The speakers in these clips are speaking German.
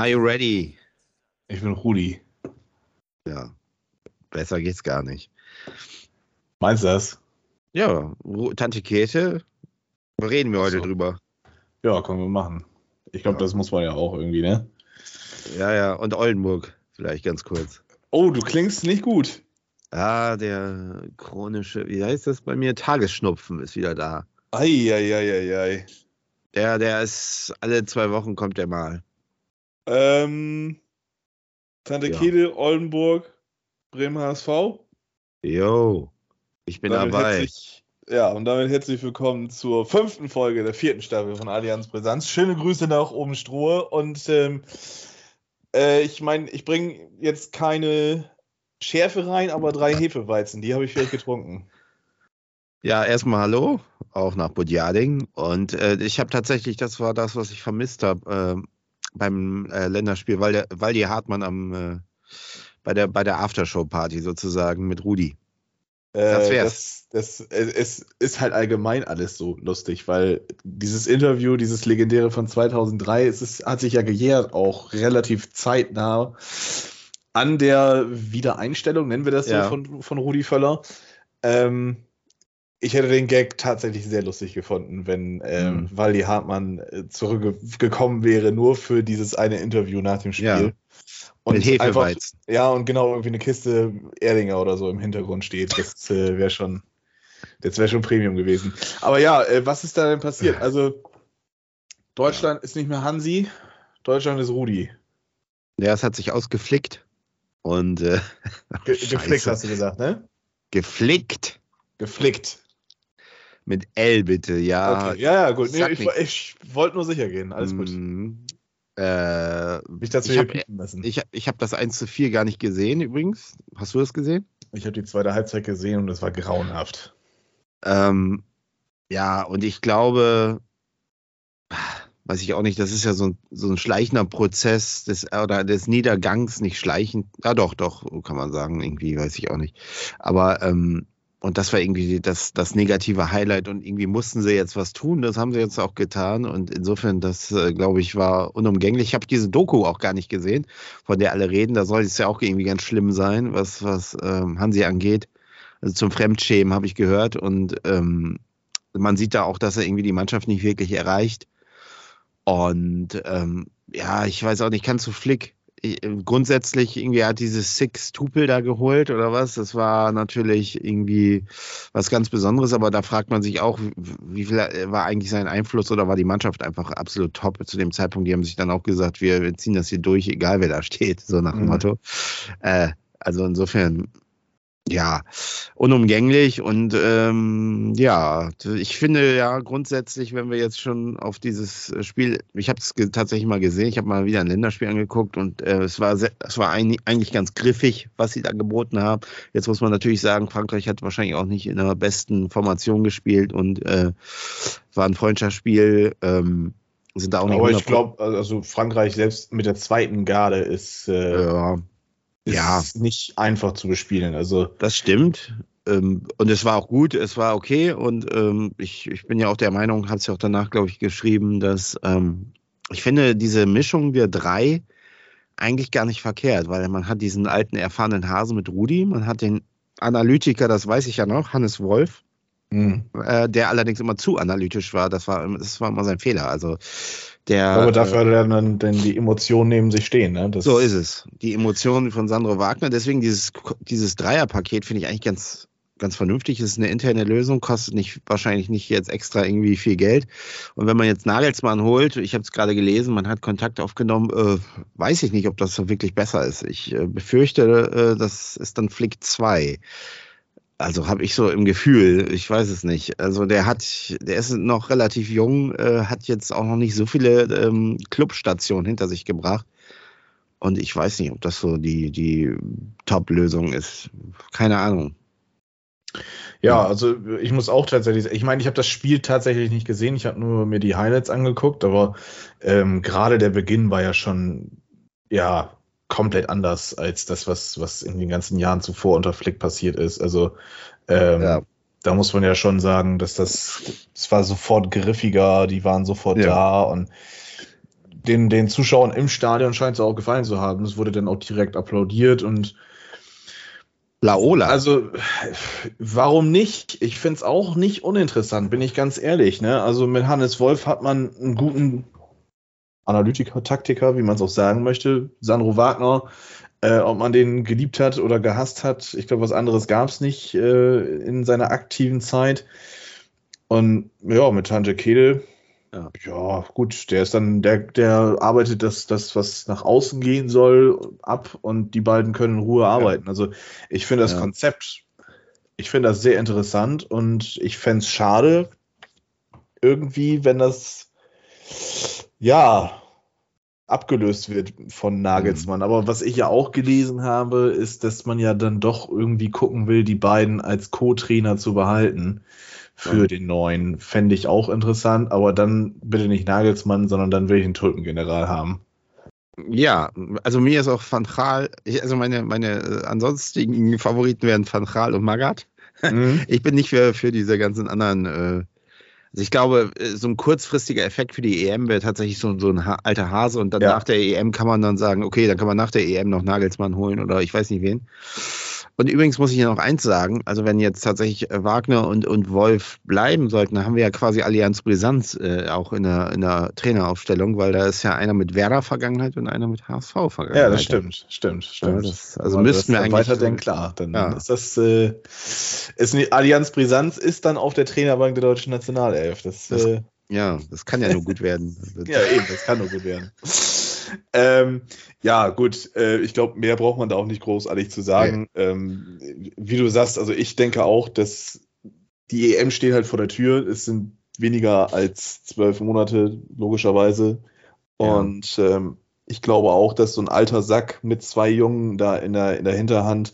Are you ready? Ich bin Rudi. Ja, besser geht's gar nicht. Meinst du das? Ja, Tante Käthe, reden wir heute So. drüber. Ja, können wir machen. Ich glaube, Ja. das muss man ja auch irgendwie, ne? Ja, ja, und Oldenburg, vielleicht ganz kurz. Oh, du klingst nicht gut. Ah, der chronische, wie heißt das bei mir? Tagesschnupfen ist wieder da. Eieieiei. Der, der ist, alle zwei Wochen kommt der mal. Ähm, Tante Ja. Kede, Oldenburg, Bremen HSV. Jo, ich bin Damit dabei. herzlich- ja, und damit herzlich willkommen zur fünften Folge der vierten Staffel von Allianz Brisanz. Schöne Grüße nach oben Strohe. Und ähm, äh, ich meine, ich bringe jetzt keine Schärfe rein, aber drei Hefeweizen, die habe ich vielleicht getrunken. Ja, erstmal Hallo, auch nach Budjading. Und äh, ich habe tatsächlich, das war das, was ich vermisst habe äh, beim äh, Länderspiel, weil der, weil die Hartmann am äh, bei der bei der Aftershow-Party sozusagen mit Rudi. Das Äh, wär's. Das, das, es, es ist halt allgemein alles so lustig, weil dieses Interview, dieses legendäre von 2003, es ist, hat sich ja gejährt, auch relativ zeitnah an der Wiedereinstellung, nennen wir das Ja. so, von, von Rudi Völler. Ähm, ich hätte den Gag tatsächlich sehr lustig gefunden, wenn ähm, Mhm. Waldi Hartmann äh, zurückgekommen wäre, nur für dieses eine Interview nach dem Spiel. Ja. Und mit einfach Hefeweizen. ja, und genau irgendwie eine Kiste Erdinger oder so im Hintergrund steht. Das äh, wäre schon, das wäre schon Premium gewesen. Aber ja, äh, was ist da denn passiert? Also, Deutschland ist nicht mehr Hansi, Deutschland ist Rudi. Ja, es hat sich ausgeflickt. Und äh, Ge geflickt hast du gesagt, ne? geflickt. Geflickt. Mit L bitte, ja. okay. Ja, ja, gut. Nee, ich ich wollte nur sicher gehen. Alles gut. Mhm. Äh, Nicht, dass wir ich hab- müssen. ich ich habe das 1 zu 4 gar nicht gesehen übrigens. Hast du das gesehen? Ich habe die zweite Halbzeit gesehen und es war grauenhaft. Ähm, ja, und ich glaube, weiß ich auch nicht, das ist ja so ein, so ein schleichender Prozess des, oder des Niedergangs, nicht schleichend. Ja, doch, doch, kann man sagen, irgendwie, weiß ich auch nicht. Aber, ähm, und das war irgendwie das, das negative Highlight und irgendwie mussten sie jetzt was tun. Das haben sie jetzt auch getan. Und insofern, das, äh, glaube ich, war unumgänglich. Ich habe diese Doku auch gar nicht gesehen, von der alle reden. Da soll es ja auch irgendwie ganz schlimm sein, was, was ähm, Hansi angeht. Also zum Fremdschämen habe ich gehört. Und ähm, man sieht da auch, dass er irgendwie die Mannschaft nicht wirklich erreicht. Und ähm, ja, ich weiß auch nicht, kannst du Flick grundsätzlich irgendwie hat dieses Six Tupel da geholt oder was? Das war natürlich irgendwie was ganz Besonderes, aber da fragt man sich auch, wie- viel war eigentlich sein Einfluss oder war die Mannschaft einfach absolut top zu dem Zeitpunkt? Die haben sich dann auch gesagt, wir, wir ziehen das hier durch, egal wer da steht, so nach dem Mhm. Motto. Äh, also insofern, ja, unumgänglich und ähm, ja, ich finde ja grundsätzlich, wenn wir jetzt schon auf dieses Spiel, ich habe es tatsächlich mal gesehen, ich habe mal wieder ein Länderspiel angeguckt und äh, es war sehr, es war ein, eigentlich ganz griffig, was sie da geboten haben. Jetzt muss man natürlich sagen, Frankreich hat wahrscheinlich auch nicht in der besten Formation gespielt und äh, war ein Freundschaftsspiel. Ähm, sind da auch nicht Aber ich 100 glaube, also Frankreich selbst mit der zweiten Garde ist, äh, ja, ist Ja. nicht einfach zu bespielen. Also Das stimmt. Ähm, und es war auch gut, es war okay. Und ähm, ich, ich bin ja auch der Meinung, hat es ja auch danach, glaube ich, geschrieben, dass ähm, ich finde diese Mischung der drei eigentlich gar nicht verkehrt, weil man hat diesen alten, erfahrenen Hasen mit Rudi, man hat den Analytiker, das weiß ich ja noch, Hannes Wolf, hm. äh, der allerdings immer zu analytisch war. Das war, das war immer sein Fehler. Also der. aber dafür hat er dann, dann die Emotionen neben sich stehen. Ne? Das, So ist es. Die Emotionen von Sandro Wagner. Deswegen dieses, dieses Dreierpaket finde ich eigentlich ganz, ganz vernünftig. Es ist eine interne Lösung, kostet nicht, wahrscheinlich nicht jetzt extra irgendwie viel Geld. Und wenn man jetzt Nagelsmann holt, ich habe es gerade gelesen, man hat Kontakt aufgenommen, äh, weiß ich nicht, ob das so wirklich besser ist. Ich äh, befürchte, äh, das ist dann Flick 2. Also habe ich so im Gefühl, ich weiß es nicht. Also der hat, der ist noch relativ jung, äh, hat jetzt auch noch nicht so viele ähm, Clubstationen hinter sich gebracht. Und ich weiß nicht, ob das so die, die Top-Lösung ist. Keine Ahnung. Ja, also ich muss auch tatsächlich, ich meine, ich habe das Spiel tatsächlich nicht gesehen, ich habe nur mir die Highlights angeguckt, aber ähm, gerade der Beginn war ja schon, ja, komplett anders als das, was, was in den ganzen Jahren zuvor unter Flick passiert ist. Also ähm, Ja. da muss man ja schon sagen, dass das, es war sofort griffiger, die waren sofort Ja. da und den, den Zuschauern im Stadion scheint es auch gefallen zu haben. Es wurde dann auch direkt applaudiert und Laola. also warum nicht? Ich finde es auch nicht uninteressant, bin ich ganz ehrlich. Ne? Also mit Hannes Wolf hat man einen guten Analytiker, Taktiker, wie man es auch sagen möchte. Sandro Wagner, äh, ob man den geliebt hat oder gehasst hat, ich glaube, was anderes gab es nicht äh, in seiner aktiven Zeit. Und ja, mit Tante Kehl, Ja. ja. gut, der ist dann, der, der arbeitet das, das, was nach außen gehen soll, ab und die beiden können in Ruhe arbeiten. Also ich finde das Ja. Konzept, ich finde das sehr interessant und ich fände es schade, irgendwie, wenn das ja abgelöst wird von Nagelsmann. Aber was ich ja auch gelesen habe, ist, dass man ja dann doch irgendwie gucken will, die beiden als Co-Trainer zu behalten für Ja. den neuen. Fände ich auch interessant, aber dann bitte nicht Nagelsmann, sondern dann will ich einen Tulpengeneral haben. Ja, also mir ist auch Van Gaal, also meine, meine äh, ansonstigen Favoriten wären Van Gaal und Magath. Mhm. Ich bin nicht für, für diese ganzen anderen, äh, also ich glaube, äh, so ein kurzfristiger Effekt für die EM wäre tatsächlich so, so ein ha alter Hase und dann Ja. nach der EM kann man dann sagen, okay, dann kann man nach der EM noch Nagelsmann holen oder ich weiß nicht wen. Und übrigens muss ich ja noch eins sagen, also wenn jetzt tatsächlich äh, Wagner und, und Wolf bleiben sollten, dann haben wir ja quasi Allianz Brisanz äh, auch in der, in der Traineraufstellung, weil da ist ja einer mit Werder-Vergangenheit und einer mit HSV-Vergangenheit. Ja, das stimmt, stimmt, stimmt. Ja, das- also müssten wir eigentlich- weiterdenken, klar. Dann Ja. ist das äh, ist Allianz Brisanz ist dann auf der Trainerbank der deutschen Nationalelf. Das, Das- äh, Ja, das kann ja nur gut werden. ja eben, das kann nur gut werden. ähm, ja, gut, äh, ich glaube, mehr braucht man da auch nicht großartig zu sagen. Ähm, wie du sagst, also ich denke auch, dass die EM steht halt vor der Tür. Es sind weniger als zwölf Monate, logischerweise. Ja. Und ähm, ich glaube auch, dass so ein alter Sack mit zwei Jungen da in der, in der Hinterhand,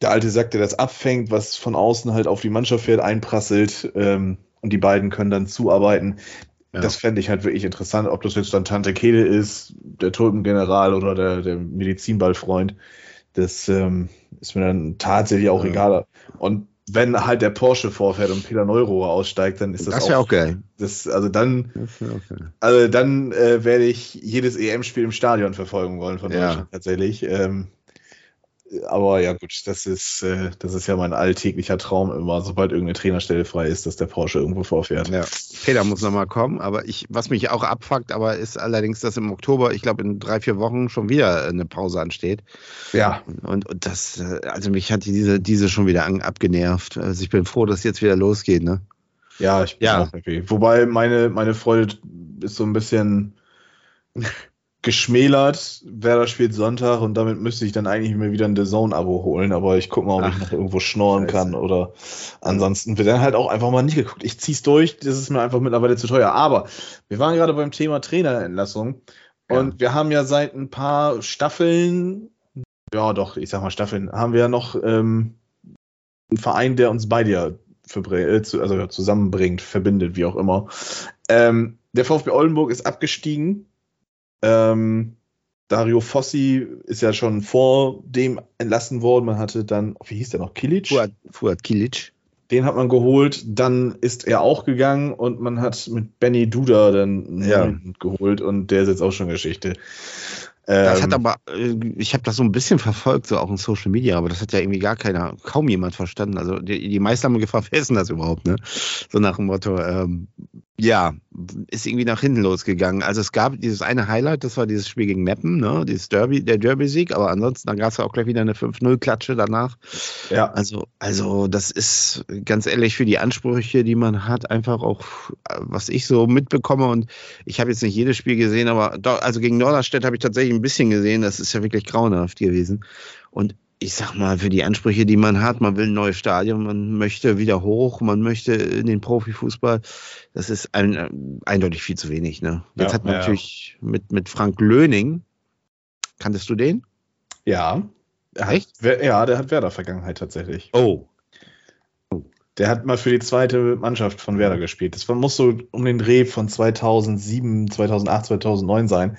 der alte Sack, der das abfängt, was von außen halt auf die Mannschaft fährt, einprasselt ähm, und die beiden können dann zuarbeiten. Ja. Das fände ich halt wirklich interessant, ob das jetzt dann Tante Kehle ist, der Tulpengeneral oder der, der Medizinballfreund. Das ähm, ist mir dann tatsächlich auch Ja. egal. Und wenn halt der Porsche vorfährt und Peter Neurohrer aussteigt, dann ist das, Das wäre auch geil. das, also dann, auch geil. also dann äh, werde ich jedes EM-Spiel im Stadion verfolgen wollen von Ja. Deutschland tatsächlich. Ähm, aber ja gut, das ist, äh, das ist ja mein alltäglicher Traum immer, sobald irgendeine Trainerstelle frei ist, dass der Porsche irgendwo vorfährt. Ja. Peter muss nochmal kommen, aber ich, was mich auch abfuckt, aber ist allerdings, dass im Oktober, ich glaube in drei, vier Wochen schon wieder eine Pause ansteht. Ja, Und, und das, äh, also mich hat diese, diese schon wieder an, abgenervt. Also ich bin froh, dass jetzt wieder losgeht, ne? Ja, ich bin Ja. auch happy. Wobei meine, meine Freude ist so ein bisschen geschmälert. Werder spielt Sonntag und damit müsste ich dann eigentlich mir wieder ein The Zone-Abo holen, aber ich gucke mal, ob ich Ach, noch irgendwo schnorren scheiße. kann oder ansonsten wird dann halt auch einfach mal nicht geguckt. Ich zieh's durch, das ist mir einfach mittlerweile zu teuer. Aber wir waren gerade beim Thema Trainerentlassung Ja. und wir haben ja seit ein paar Staffeln, ja doch, ich sag mal Staffeln, haben wir ja noch ähm, einen Verein, der uns beide ja äh, zu, also zusammenbringt, verbindet, wie auch immer. Ähm, der VfB Oldenburg ist abgestiegen. Ähm, Dario Fossi ist ja schon vor dem entlassen worden. Man hatte dann, wie hieß der noch, Kilic? Fuad, Fuad Kilic. Den hat man geholt. Dann ist er auch gegangen und man hat mit Benny Duda dann Ja. geholt und der ist jetzt auch schon Geschichte. Das Ähm, hat aber, äh, ich habe das so ein bisschen verfolgt, so auch in Social Media, aber das hat ja irgendwie gar keiner, kaum jemand verstanden. Also die, die meisten haben gefragt, wer ist denn das überhaupt, ne? So nach dem Motto, ähm, ja, ist irgendwie nach hinten losgegangen. Also es gab dieses eine Highlight, das war dieses Spiel gegen Meppen, ne? Dieses Derby, der Derby-Sieg, aber ansonsten, dann gab es ja auch gleich wieder eine 5-0-Klatsche danach. ja. Also, also das ist ganz ehrlich für die Ansprüche, die man hat, einfach auch, was ich so mitbekomme. Und ich habe jetzt nicht jedes Spiel gesehen, aber doch, also gegen Norderstedt habe ich tatsächlich ein bisschen gesehen. Das ist ja wirklich grauenhaft gewesen. Und ich sag mal, für die Ansprüche, die man hat, man will ein neues Stadion, man möchte wieder hoch, man möchte in den Profifußball. Das ist ein, äh, eindeutig viel zu wenig. Ne? Jetzt Ja, hat man ja. natürlich mit, mit Frank Löning, kanntest du den? Ja. Hat, Echt? Ja, der hat Werder-Vergangenheit tatsächlich. Oh. Der hat mal für die zweite Mannschaft von Werder gespielt. Das muss so um den Dreh von 2007, 2008, 2009 sein.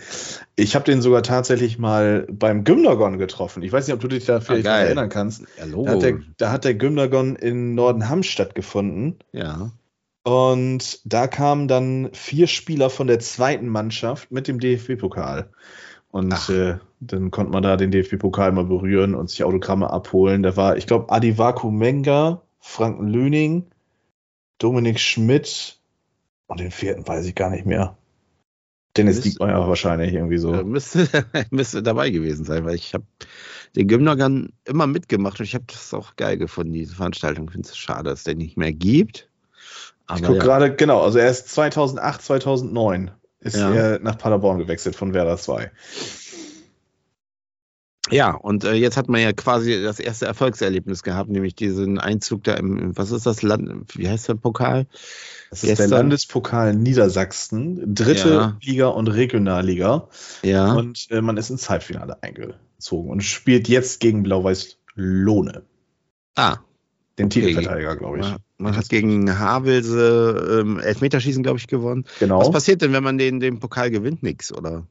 Ich habe den sogar tatsächlich mal beim Gymnagon getroffen. Ich weiß nicht, ob du dich da vielleicht ah, erinnern kannst. Hallo. Da hat, der, da hat der Gymnagon in Nordenham stattgefunden. Ja. Und da kamen dann vier Spieler von der zweiten Mannschaft mit dem DFB-Pokal. Und äh, dann konnte man da den DFB-Pokal mal berühren und sich Autogramme abholen. Da war, ich glaube, Adivaku Menga, Frank Löning, Dominik Schmidt und den vierten weiß ich gar nicht mehr. Dennis Diekmeyer wahrscheinlich irgendwie so. Müsste, müsste dabei gewesen sein, weil ich habe den Gymnagan immer mitgemacht und ich habe das auch geil gefunden, diese Veranstaltung. Ich finde es schade, dass der nicht mehr gibt. Aber ich gucke ja. gerade, genau, also er ist 2008, 2009 ist ja. er nach Paderborn gewechselt von Werder 2. Ja, und äh, jetzt hat man ja quasi das erste Erfolgserlebnis gehabt, nämlich diesen Einzug da im, was ist das Land, wie heißt der Pokal? Das ist der Landespokal Niedersachsen, dritte ja. Liga und Regionalliga. Ja. Und äh, man ist ins Halbfinale eingezogen und spielt jetzt gegen Blau-Weiß Lohne. Ah. Den okay. Titelverteidiger, glaube ich. Man hat gegen Havelse ähm, Elfmeterschießen, glaube ich, gewonnen. Genau. Was passiert denn, wenn man den, den Pokal gewinnt? Nix, oder?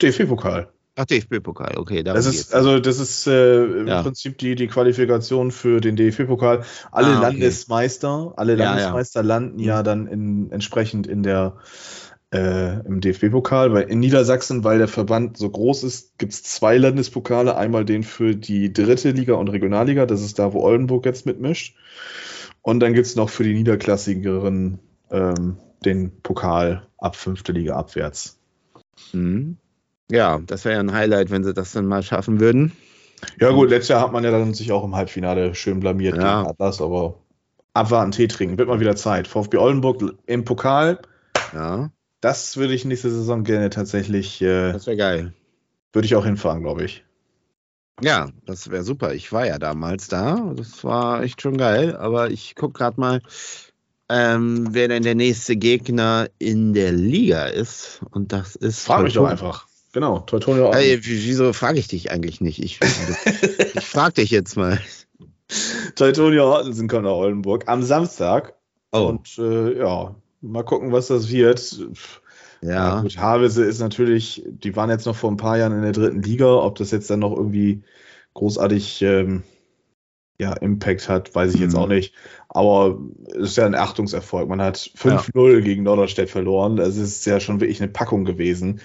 DFB-Pokal. Ach, DFB-Pokal, okay. Das ist, also das ist äh, im ja. Prinzip die, die Qualifikation für den DFB-Pokal. Alle ah, okay. Landesmeister, alle ja, Landesmeister ja. landen ja mhm. dann in, entsprechend in der äh, im DFB-Pokal. Weil in Niedersachsen, weil der Verband so groß ist, gibt es zwei Landespokale. Einmal den für die dritte Liga und Regionalliga, das ist da, wo Oldenburg jetzt mitmischt. Und dann gibt es noch für die Niederklassigeren ähm, den Pokal ab fünfte Liga abwärts. Mhm. Ja, das wäre ja ein Highlight, wenn sie das dann mal schaffen würden. Ja, gut, letztes Jahr hat man ja dann sich auch im Halbfinale schön blamiert ja. gegen Atlas, aber abwarten, Tee trinken, wird mal wieder Zeit. VfB Oldenburg im Pokal. Ja. Das würde ich nächste Saison gerne tatsächlich. Äh, das wäre geil. Würde ich auch hinfahren, glaube ich. Ja, das wäre super. Ich war ja damals da. Das war echt schon geil. Aber ich gucke gerade mal, ähm, wer denn der nächste Gegner in der Liga ist. Und das ist. Frag mich doch einfach. Genau, Teutonio. Hey, wieso frage ich dich eigentlich nicht? Ich, ich frage dich jetzt mal. Teutonio Hortensen kommt nach Oldenburg am Samstag. Oh. Und äh, ja, mal gucken, was das wird. Ja. ja gut, Havelse ist natürlich, die waren jetzt noch vor ein paar Jahren in der dritten Liga. Ob das jetzt dann noch irgendwie großartig ähm, ja, Impact hat, weiß ich jetzt mhm. auch nicht. Aber es ist ja ein Achtungserfolg. Man hat 5-0 ja. gegen Norderstedt verloren. Es ist ja schon wirklich eine Packung gewesen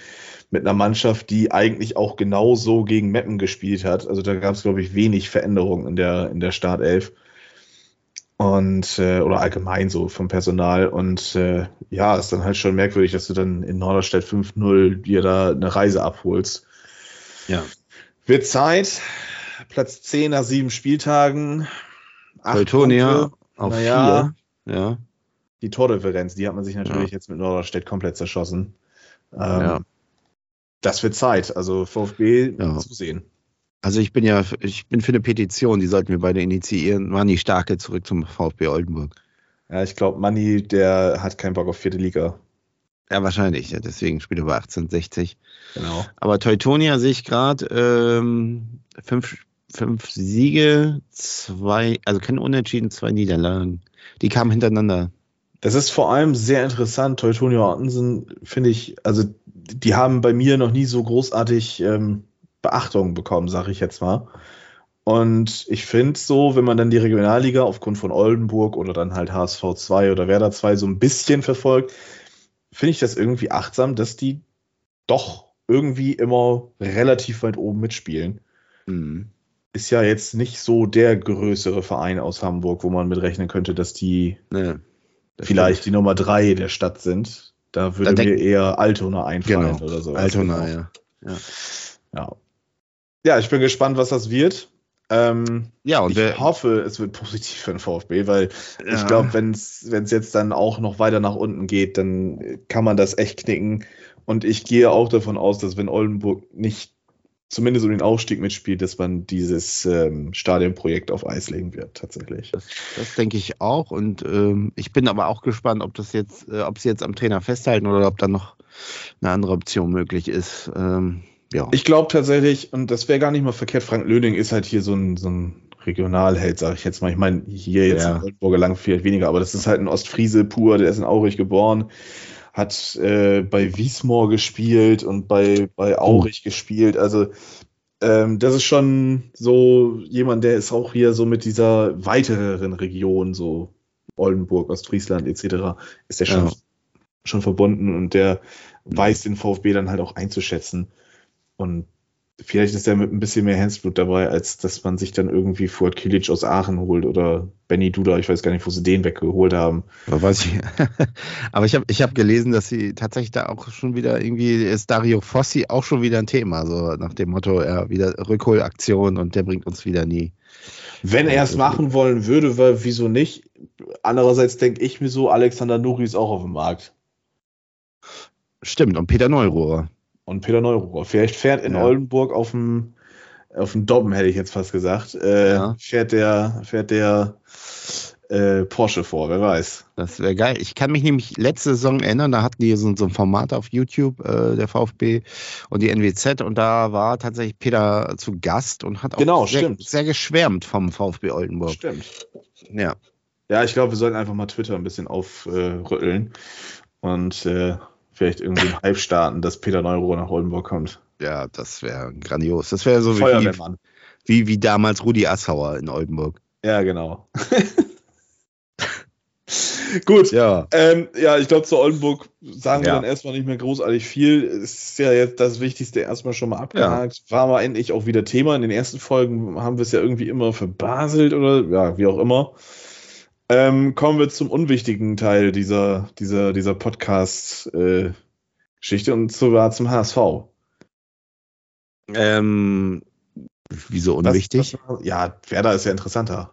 mit einer Mannschaft, die eigentlich auch genauso gegen Meppen gespielt hat. Also da gab es, glaube ich, wenig Veränderungen in der, in der Startelf. Und, äh, oder allgemein so vom Personal. Und äh, ja, ist dann halt schon merkwürdig, dass du dann in Norderstedt 5-0 dir da eine Reise abholst. Ja. Wird Zeit. Platz 10 nach sieben Spieltagen. Teutonia auf naja, vier. Ja. Die Tordifferenz, die hat man sich natürlich ja. jetzt mit Norderstedt komplett zerschossen. Ähm, ja. Das wird Zeit. Also VfB ja. zusehen. Also ich bin ja, ich bin für eine Petition, die sollten wir beide initiieren. Manni Starke zurück zum VfB Oldenburg. Ja, ich glaube, Manni, der hat keinen Bock auf vierte Liga. Ja, wahrscheinlich. Ja, deswegen spielt er bei 1860. Genau. Aber Teutonia sehe ich gerade ähm, fünf, fünf Siege, zwei, also keine Unentschieden, zwei Niederlagen. Die kamen hintereinander. Das ist vor allem sehr interessant. Teutonia Ottensen finde ich, also die haben bei mir noch nie so großartig ähm, Beachtung bekommen, sage ich jetzt mal. Und ich finde so, wenn man dann die Regionalliga aufgrund von Oldenburg oder dann halt HSV 2 oder Werder 2 so ein bisschen verfolgt, finde ich das irgendwie achtsam, dass die doch irgendwie immer relativ weit oben mitspielen. Mhm. Ist ja jetzt nicht so der größere Verein aus Hamburg, wo man mitrechnen könnte, dass die nee, das vielleicht stimmt. die Nummer 3 der Stadt sind. Da würde da mir eher Altona einfallen genau. oder so. Altona, ja. ja. ja. Ja, ich bin gespannt, was das wird. Ähm, ja, und ich hoffe, es wird positiv für den VfB, weil ja. ich glaube, wenn es jetzt dann auch noch weiter nach unten geht, dann kann man das echt knicken. Und ich gehe auch davon aus, dass wenn Oldenburg nicht zumindest um den Aufstieg mitspielt, dass man dieses ähm, Stadionprojekt auf Eis legen wird, tatsächlich. Das, das denke ich auch. Und ähm, ich bin aber auch gespannt, ob das jetzt, äh, ob sie jetzt am Trainer festhalten oder ob da noch eine andere Option möglich ist. Ähm, ja. Ich glaube tatsächlich, und das wäre gar nicht mal verkehrt, Frank Löning ist halt hier so ein, so ein Regionalheld, sage ich jetzt mal. Ich meine, hier jetzt Ja. in Oldenburger lang vielleicht weniger, aber das ist halt ein Ostfriese pur, der ist in Aurich geboren, hat äh, bei Wiesmoor gespielt und bei, bei Aurich gespielt. Also ähm, das ist schon so jemand, der ist auch hier so mit dieser weiteren Region, so Oldenburg, Ostfriesland etc., ist der schon, Ja. schon verbunden und der weiß den VfB dann halt auch einzuschätzen. Und vielleicht ist er mit ein bisschen mehr Herzblut dabei, als dass man sich dann irgendwie Fuad Kilic aus Aachen holt oder Benny Duda, ich weiß gar nicht, wo sie den weggeholt haben. Aber weiß ich. Aber ich habe ich hab gelesen, dass sie tatsächlich da auch schon wieder irgendwie ist Dario Fossi auch schon wieder ein Thema, so nach dem Motto, ja, wieder Rückholaktion und der bringt uns wieder nie. Wenn er es machen wollen würde, weil, wieso nicht? Andererseits denke ich mir so, Alexander Nuri ist auch auf dem Markt. Stimmt, und Peter Neurohrer. Und Peter Neururer. Vielleicht fährt in Ja. Oldenburg auf dem, auf dem Dobben, hätte ich jetzt fast gesagt, äh, Ja. fährt der, fährt der äh, Porsche vor, wer weiß. Das wäre geil. Ich kann mich nämlich letzte Saison erinnern, da hatten die so, so ein Format auf YouTube, äh, der VfB und die NWZ, und da war tatsächlich Peter zu Gast und hat auch Genau, sehr, sehr geschwärmt vom VfB Oldenburg. Stimmt. Ja. Ja, ich glaube, wir sollten einfach mal Twitter ein bisschen aufrütteln und äh, vielleicht irgendwie einen Hype starten, dass Peter Neururer nach Oldenburg kommt. Ja, das wäre grandios. Das wäre so wie, wie, wie damals Rudi Assauer in Oldenburg. Ja, genau. Gut. Ja. Ähm, ja, ich glaube, zu Oldenburg sagen wir Ja. dann erstmal nicht mehr großartig viel. Ist ja jetzt das Wichtigste erstmal schon mal abgehakt. War mal endlich auch wieder Thema. In den ersten Folgen haben wir es ja irgendwie immer verbaselt oder ja, wie auch immer. Ähm, kommen wir zum unwichtigen Teil dieser, dieser, dieser Podcast-Geschichte und zwar zum HSV. Ähm, wieso Was- unwichtig? Was, ja, Werder ist ja interessanter.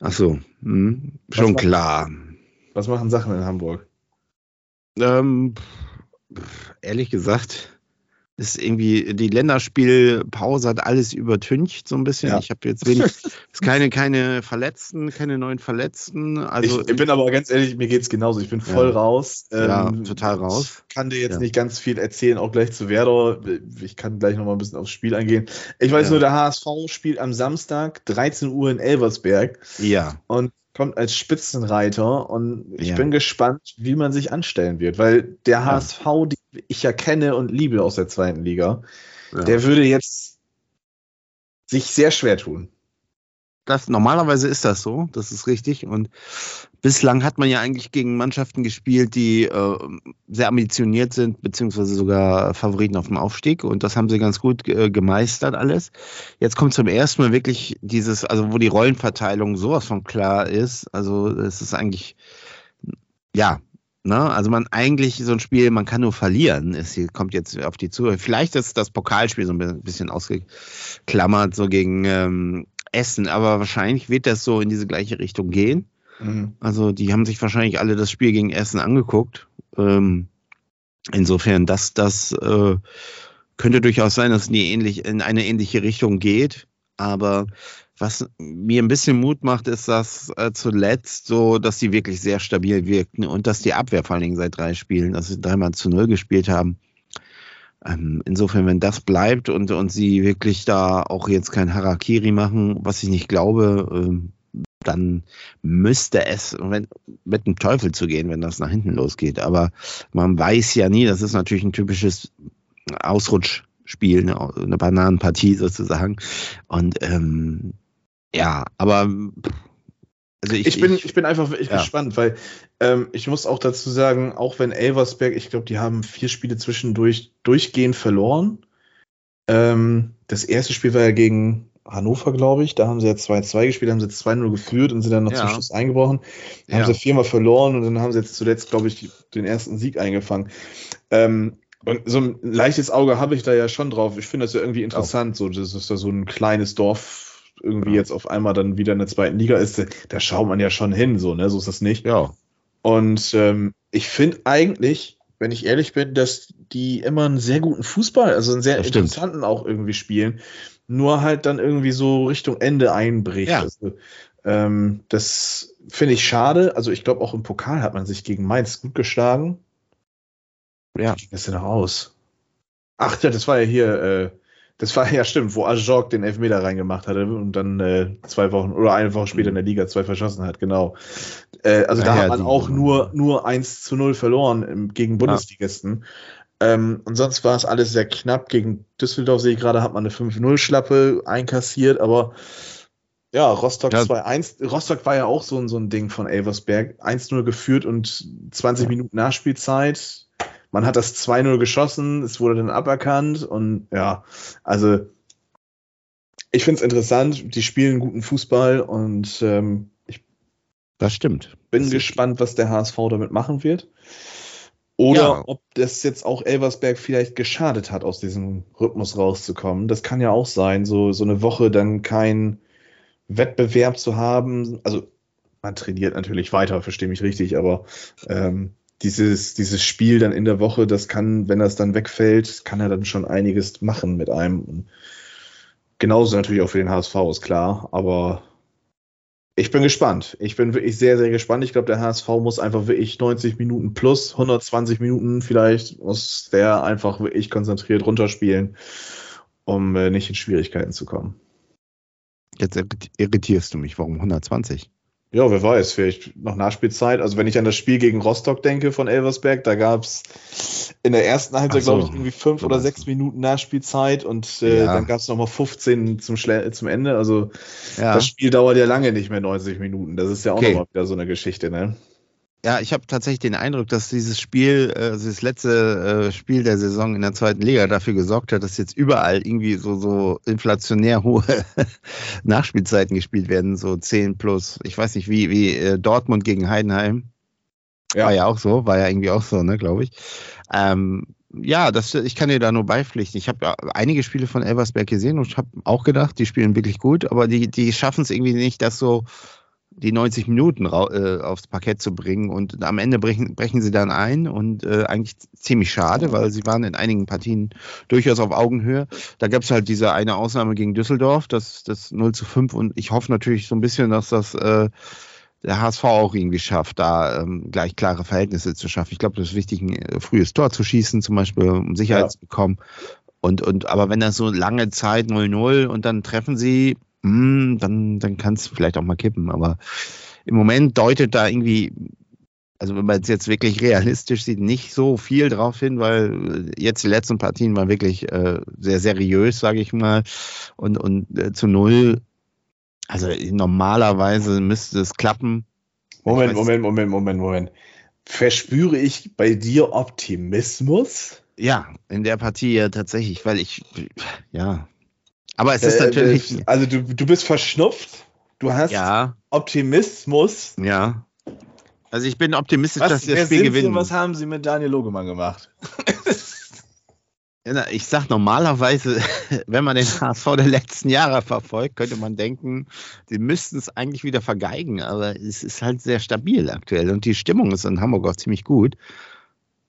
Ach so, hm, schon macht- klar. Was machen Sachen in Hamburg? Ähm, ehrlich gesagt, ist irgendwie die Länderspielpause hat alles übertüncht so ein bisschen. Ja. Ich habe jetzt wenig, keine, keine Verletzten, keine neuen Verletzten. Also ich, ich bin aber ganz ehrlich, mir geht's genauso. Ich bin voll Ja. raus. Ja, Ähm, total raus. Ich kann dir jetzt Ja. nicht ganz viel erzählen, auch gleich zu Werder. Ich kann gleich noch mal ein bisschen aufs Spiel eingehen. Ich weiß Ja. nur, der HSV spielt am Samstag 13 Uhr in Elversberg ja, und kommt als Spitzenreiter. Und ich Ja. bin gespannt, wie man sich anstellen wird, weil der HSV, die ich ja kenne und liebe aus der zweiten Liga, ja. der würde jetzt sich sehr schwer tun. das, normalerweise ist das so, das ist richtig. Und bislang hat man ja eigentlich gegen Mannschaften gespielt, die äh, sehr ambitioniert sind, beziehungsweise sogar Favoriten auf dem Aufstieg. Und das haben sie ganz gut äh, gemeistert alles. Jetzt kommt zum ersten Mal wirklich dieses, also wo die Rollenverteilung sowas von klar ist. Also es ist eigentlich, ja, Ne? Also man eigentlich so ein Spiel, man kann nur verlieren, es kommt jetzt auf die zu. Vielleicht ist das Pokalspiel so ein bisschen ausgeklammert, so gegen ähm, Essen, aber wahrscheinlich wird das so in diese gleiche Richtung gehen. Mhm. Also die haben sich wahrscheinlich alle das Spiel gegen Essen angeguckt. Ähm, insofern, das, das äh, könnte durchaus sein, dass es in, ähnlich, in eine ähnliche Richtung geht. Aber was mir ein bisschen Mut macht, ist, dass äh, zuletzt so, dass die wirklich sehr stabil wirkten und dass die Abwehr vor allen Dingen seit drei Spielen, dass sie dreimal zu null gespielt haben. Ähm, insofern, wenn das bleibt und, und sie wirklich da auch jetzt kein Harakiri machen, was ich nicht glaube, ähm, dann müsste es wenn, mit dem Teufel zu gehen, wenn das nach hinten losgeht. Aber man weiß ja nie, das ist natürlich ein typisches Ausrutschspiel, eine, eine Bananenpartie sozusagen. Und ähm, ja, aber also ich, ich bin, ich, bin einfach wirklich ja. gespannt, weil ähm, ich muss auch dazu sagen, auch wenn Elversberg, ich glaube, die haben vier Spiele zwischendurch durchgehend verloren. Ähm, das erste Spiel war ja gegen Hannover, glaube ich. Da haben sie ja 2-2 gespielt, haben sie jetzt 2-0 geführt und sind dann noch ja. zum Schluss eingebrochen. Ja. Haben sie viermal verloren und dann haben sie jetzt zuletzt, glaube ich, den ersten Sieg eingefangen. Ähm, und so ein leichtes Auge habe ich da ja schon drauf. Ich finde das ja irgendwie interessant, so, dass es da so ein kleines Dorf irgendwie ja. jetzt auf einmal dann wieder in der zweiten Liga ist. Da schaut man ja schon hin, so, ne? So ist das nicht. Ja. Und ähm, ich finde eigentlich, wenn ich ehrlich bin, dass die immer einen sehr guten Fußball, also einen sehr das interessanten stimmt. auch irgendwie spielen, nur halt dann irgendwie so Richtung Ende einbricht. Ja. Also, ähm, das finde ich schade. Also ich glaube, auch im Pokal hat man sich gegen Mainz gut geschlagen. Ja. Wie ging das denn noch aus? Ach ja, das war ja hier, äh, Das war ja stimmt, wo Ajok den Elfmeter reingemacht hatte und dann äh, zwei Wochen oder eine Woche später in der Liga zwei verschossen hat, genau. Äh, also ja, da ja, hat man auch nur, nur 1 zu 0 verloren im, gegen Bundesligisten. Ja. Ähm, und sonst war es alles sehr knapp. Gegen Düsseldorf sehe ich gerade, hat man eine 5-0-Schlappe einkassiert, aber ja, Rostock ja. 2-1. Rostock war ja auch so, so ein Ding von Elversberg. 1-0 geführt und 20 Minuten Nachspielzeit man hat das 2-0 geschossen, es wurde dann aberkannt und ja, also ich finde es interessant, die spielen guten Fußball und ähm, ich das stimmt. bin das gespannt, was der HSV damit machen wird. Oder ja. ob das jetzt auch Elversberg vielleicht geschadet hat, aus diesem Rhythmus rauszukommen. Das kann ja auch sein, so, so eine Woche dann kein Wettbewerb zu haben. Also man trainiert natürlich weiter, verstehe mich richtig, aber ähm, dieses, dieses Spiel dann in der Woche, das kann, wenn das dann wegfällt, kann er dann schon einiges machen mit einem. Und genauso natürlich auch für den HSV, ist klar. Aber ich bin gespannt. Ich bin wirklich sehr, sehr gespannt. Ich glaube, der HSV muss einfach wirklich 90 Minuten plus 120 Minuten vielleicht, muss der einfach wirklich konzentriert runterspielen, um äh, nicht in Schwierigkeiten zu kommen. Jetzt irritierst du mich. Warum 120? Ja, wer weiß, vielleicht noch Nachspielzeit. Also wenn ich an das Spiel gegen Rostock denke von Elversberg, da gab es in der ersten Halbzeit, so. glaube ich, irgendwie fünf oder sechs Minuten Nachspielzeit und äh, ja. dann gab es nochmal 15 zum, Schle zum Ende. Also ja. das Spiel dauert ja lange nicht mehr 90 Minuten. Das ist ja auch okay. nochmal wieder so eine Geschichte, ne? Ja, ich habe tatsächlich den Eindruck, dass dieses Spiel, äh, also das letzte äh, Spiel der Saison in der zweiten Liga dafür gesorgt hat, dass jetzt überall irgendwie so, so inflationär hohe Nachspielzeiten gespielt werden, so 10 plus. Ich weiß nicht, wie, wie äh, Dortmund gegen Heidenheim. Ja. War ja auch so, war ja irgendwie auch so, ne, glaube ich. Ähm, ja, das, ich kann dir da nur beipflichten. Ich habe einige Spiele von Elversberg gesehen und habe auch gedacht, die spielen wirklich gut, aber die, die schaffen es irgendwie nicht, das so die 90 Minuten äh, aufs Parkett zu bringen. Und am Ende brechen, brechen sie dann ein und äh, eigentlich ziemlich schade, weil sie waren in einigen Partien durchaus auf Augenhöhe. Da gab es halt diese eine Ausnahme gegen Düsseldorf, das, das 0 zu 5. Und ich hoffe natürlich so ein bisschen, dass das äh, der HSV auch irgendwie schafft, da ähm, gleich klare Verhältnisse zu schaffen. Ich glaube, das ist wichtig, ein äh, frühes Tor zu schießen, zum Beispiel, um Sicherheit ja. zu bekommen. Und, und, aber wenn das so lange Zeit 0-0 und dann treffen sie hm, dann, dann kann es vielleicht auch mal kippen. Aber im Moment deutet da irgendwie, also wenn man es jetzt wirklich realistisch sieht, nicht so viel drauf hin, weil jetzt die letzten Partien waren wirklich äh, sehr seriös, sage ich mal. Und, und äh, zu null, also normalerweise müsste es klappen. Moment, Moment, Moment, Moment, Moment. Verspüre ich bei dir Optimismus? Ja, in der Partie ja tatsächlich, weil ich, ja, aber es ist äh, natürlich. Also du, du bist verschnupft, du hast ja. Optimismus. Ja. Also ich bin optimistisch, was, dass wir das Spiel gewinnen. was haben sie mit Daniel Logemann gemacht? ich sag normalerweise, wenn man den HSV der letzten Jahre verfolgt, könnte man denken, sie müssten es eigentlich wieder vergeigen, aber es ist halt sehr stabil aktuell und die Stimmung ist in Hamburg auch ziemlich gut.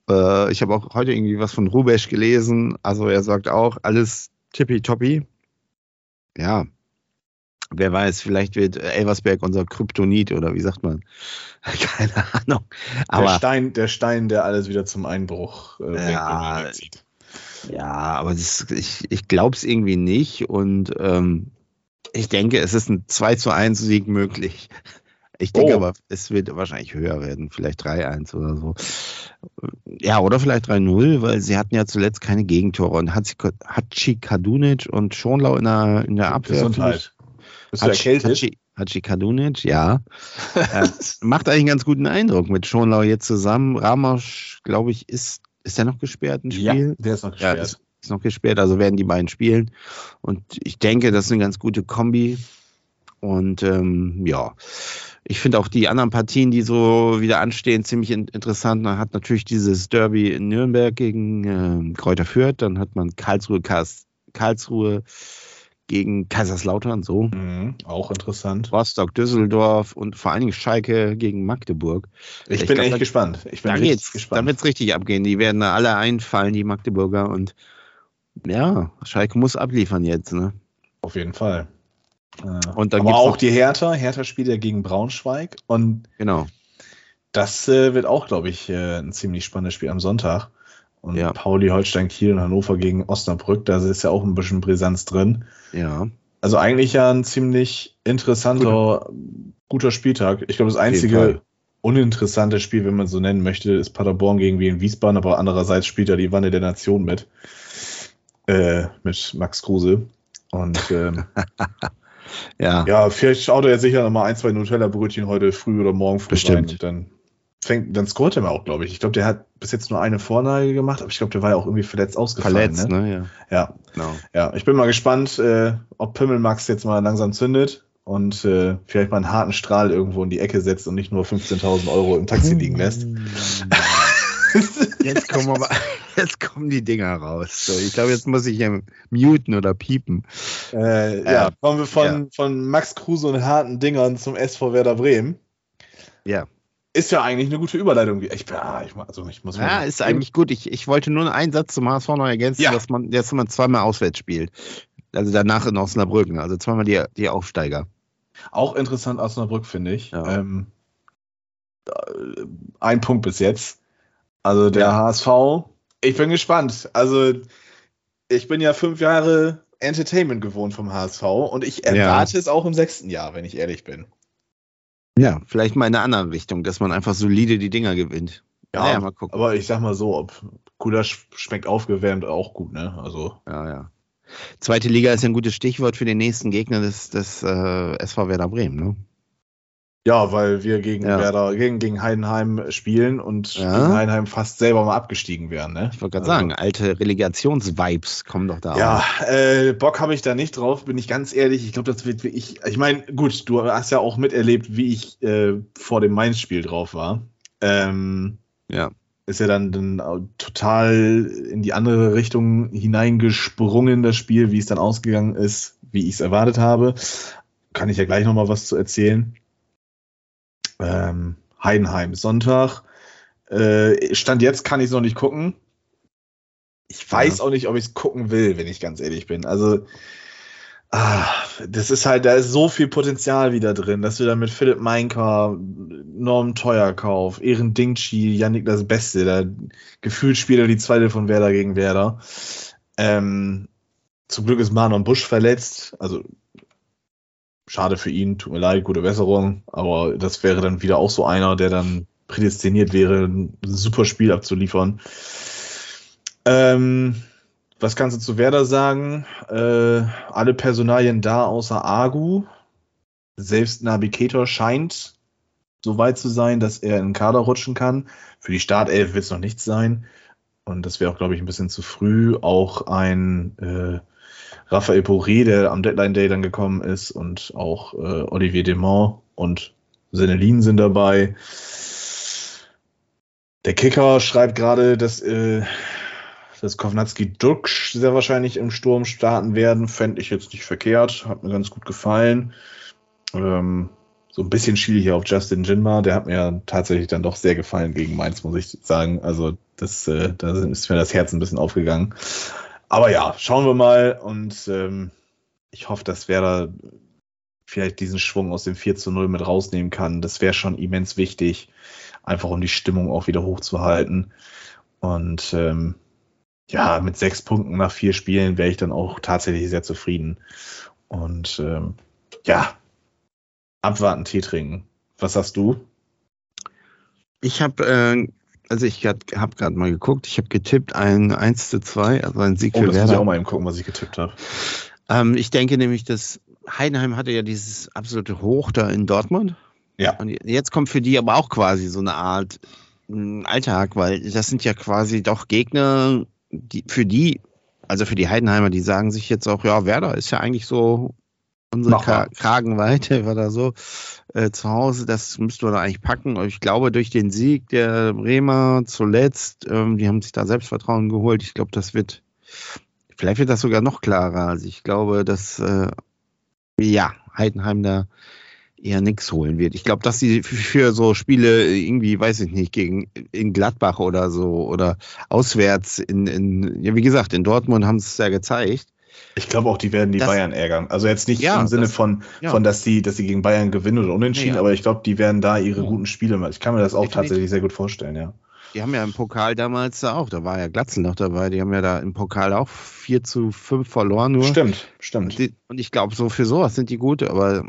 Äh, ich habe auch heute irgendwie was von Rubesch gelesen, also er sagt auch, alles tippitoppi ja, wer weiß, vielleicht wird Elversberg unser Kryptonit oder wie sagt man? Keine Ahnung. Aber, der, Stein, der Stein, der alles wieder zum Einbruch äh, ja, zieht. Ja, aber das, ich, ich glaube es irgendwie nicht und ähm, ich denke, es ist ein 2 zu 1 Sieg möglich. Ich denke oh. aber, es wird wahrscheinlich höher werden, vielleicht 3-1 oder so. Ja, oder vielleicht 3-0, weil sie hatten ja zuletzt keine Gegentore und Hachi Kadunic und Schonlau in der, in der Abwehr. Gesundheit. Bist du erkältet? Hachi, Hachi Kadunic, ja. äh, macht eigentlich einen ganz guten Eindruck mit Schonlau jetzt zusammen. Ramos, glaube ich, ist, ist der noch gesperrt ein Spiel? Ja, der ist noch gesperrt. Ja, ist, ist noch gesperrt, also werden die beiden spielen. Und ich denke, das ist eine ganz gute Kombi. Und ähm, ja, ich finde auch die anderen Partien, die so wieder anstehen, ziemlich in interessant. Man hat natürlich dieses Derby in Nürnberg gegen äh, Kräuter Fürth, dann hat man Karlsruhe, Karlsruhe gegen Kaiserslautern, so. Mhm, auch interessant. Rostock, Düsseldorf und vor allen Dingen Schalke gegen Magdeburg. Ich, ich bin glaub, echt da, gespannt. Ich bin da geht's, gespannt. Da wird es richtig abgehen. Die werden da alle einfallen, die Magdeburger. Und ja, Schalke muss abliefern jetzt, ne? Auf jeden Fall. Und dann Aber auch die Hertha. Hertha spielt ja gegen Braunschweig. Und genau. das äh, wird auch, glaube ich, äh, ein ziemlich spannendes Spiel am Sonntag. Und ja. Pauli, Holstein, Kiel und Hannover gegen Osnabrück, da ist ja auch ein bisschen Brisanz drin. Ja. Also eigentlich ja ein ziemlich interessanter, Gut. guter Spieltag. Ich glaube, das einzige uninteressante Spiel, wenn man so nennen möchte, ist Paderborn gegen Wien Wiesbaden, aber andererseits spielt ja die Wanne der Nation mit. Äh, mit Max Kruse. Und ähm, ja. ja, vielleicht schaut er ja sicher nochmal ein, zwei Nutella-Brötchen heute früh oder morgen früh Bestimmt. dann fängt, dann scoret er mal auch, glaube ich. Ich glaube, der hat bis jetzt nur eine Vorlage gemacht, aber ich glaube, der war ja auch irgendwie verletzt ausgefallen. Verletzt, ne? ne? Ja. Ja. Genau. ja, ich bin mal gespannt, äh, ob Pimmelmax jetzt mal langsam zündet und äh, vielleicht mal einen harten Strahl irgendwo in die Ecke setzt und nicht nur 15.000 Euro im Taxi liegen lässt. Jetzt kommen, aber, jetzt kommen die Dinger raus. So, ich glaube, jetzt muss ich ja muten oder piepen. Äh, ja, kommen wir von, ja. von Max Kruse und harten Dingern zum SV Werder Bremen. Ja. Ist ja eigentlich eine gute Überleitung. Ich, ja, ich, also ich muss ja, ist eigentlich gut. Ich, ich wollte nur einen Satz zum HSV noch ergänzen, ja. dass, man, dass man zweimal auswärts spielt. Also danach in Osnabrück. Also zweimal die, die Aufsteiger. Auch interessant Osnabrück, finde ich. Ja. Ähm, ein Punkt bis jetzt. Also der ja. HSV, ich bin gespannt. Also ich bin ja fünf Jahre Entertainment gewohnt vom HSV und ich erwarte ja. es auch im sechsten Jahr, wenn ich ehrlich bin. Ja, vielleicht mal in eine andere Richtung, dass man einfach solide die Dinger gewinnt. Ja, naja, mal gucken. aber ich sag mal so, ob Cooler schmeckt aufgewärmt auch gut, ne? Also. Ja, ja. Zweite Liga ist ja ein gutes Stichwort für den nächsten Gegner des, des äh, SV Werder Bremen, ne? Ja, weil wir gegen ja. Werder, gegen, gegen Heidenheim spielen und ja. gegen Heidenheim fast selber mal abgestiegen wären. Ne? Ich wollte gerade also, sagen, alte Relegationsvibes kommen doch da. Ja, äh, Bock habe ich da nicht drauf, bin ich ganz ehrlich. Ich glaube, das wird wie ich. Ich meine, gut, du hast ja auch miterlebt, wie ich äh, vor dem Mainz-Spiel drauf war. Ähm, ja. Ist ja dann, dann total in die andere Richtung hineingesprungen, das Spiel, wie es dann ausgegangen ist, wie ich es erwartet habe. Kann ich ja gleich nochmal was zu erzählen ähm, Heidenheim Sonntag. Äh, Stand jetzt kann ich es noch nicht gucken. Ich weiß ja. auch nicht, ob ich es gucken will, wenn ich ganz ehrlich bin. Also, ah, das ist halt, da ist so viel Potenzial wieder drin, dass du da mit Philipp Meinker, Norm Teuerkauf, Ehren Dingchi, Yannick das Beste, da gefühlt spielt er die zweite von Werder gegen Werder. Ähm, zum Glück ist Manon Busch verletzt, also schade für ihn, tut mir leid, gute Besserung, aber das wäre dann wieder auch so einer, der dann prädestiniert wäre, ein super Spiel abzuliefern. Ähm, was kannst du zu Werder sagen? Äh, alle Personalien da außer Agu. Selbst Navigator scheint so weit zu sein, dass er in den Kader rutschen kann. Für die Startelf wird es noch nichts sein. Und das wäre auch, glaube ich, ein bisschen zu früh. Auch ein äh, Raphael Poré, der am Deadline Day dann gekommen ist, und auch äh, Olivier Demont und Senelin sind dabei. Der Kicker schreibt gerade, dass, äh, dass Kovnatski Duksch sehr wahrscheinlich im Sturm starten werden. Fände ich jetzt nicht verkehrt. Hat mir ganz gut gefallen. Ähm, so ein bisschen schiel hier auf Justin Jinma. Der hat mir tatsächlich dann doch sehr gefallen gegen Mainz, muss ich sagen. Also, das, äh, da ist mir das Herz ein bisschen aufgegangen. Aber ja, schauen wir mal und ähm, ich hoffe, dass Werder vielleicht diesen Schwung aus dem 4 zu 0 mit rausnehmen kann. Das wäre schon immens wichtig, einfach um die Stimmung auch wieder hochzuhalten. Und ähm, ja, mit sechs Punkten nach vier Spielen wäre ich dann auch tatsächlich sehr zufrieden. Und ähm, ja, abwarten, Tee trinken. Was hast du? Ich habe äh, also ich habe gerade mal geguckt, ich habe getippt ein 1 zu 2, also ein Sieg oh, für das Werder. Muss ich auch mal eben gucken, was ich getippt habe. Ähm, ich denke nämlich, dass Heidenheim hatte ja dieses absolute Hoch da in Dortmund. Ja. Und jetzt kommt für die aber auch quasi so eine Art hm, Alltag, weil das sind ja quasi doch Gegner, die für die, also für die Heidenheimer, die sagen sich jetzt auch, ja, Werder ist ja eigentlich so unsere Ka Kragenweite war da so äh, zu Hause, das müssten wir da eigentlich packen. Ich glaube, durch den Sieg der Bremer zuletzt, ähm, die haben sich da Selbstvertrauen geholt. Ich glaube, das wird, vielleicht wird das sogar noch klarer. Also ich glaube, dass, äh, ja, Heidenheim da eher nichts holen wird. Ich glaube, dass sie für so Spiele irgendwie, weiß ich nicht, gegen in Gladbach oder so oder auswärts in, in ja, wie gesagt, in Dortmund haben sie es ja gezeigt ich glaube auch, die werden die das, Bayern ärgern. Also jetzt nicht ja, im Sinne das, von, ja. von dass die, dass sie gegen Bayern gewinnen oder unentschieden, ja. aber ich glaube, die werden da ihre guten Spiele machen. Ich kann mir das auch Definitiv. tatsächlich sehr gut vorstellen, ja. Die haben ja im Pokal damals auch, da war ja Glatzel noch dabei, die haben ja da im Pokal auch 4 zu 5 verloren nur. Stimmt, stimmt. Und, die, und ich glaube, so für sowas sind die gut, aber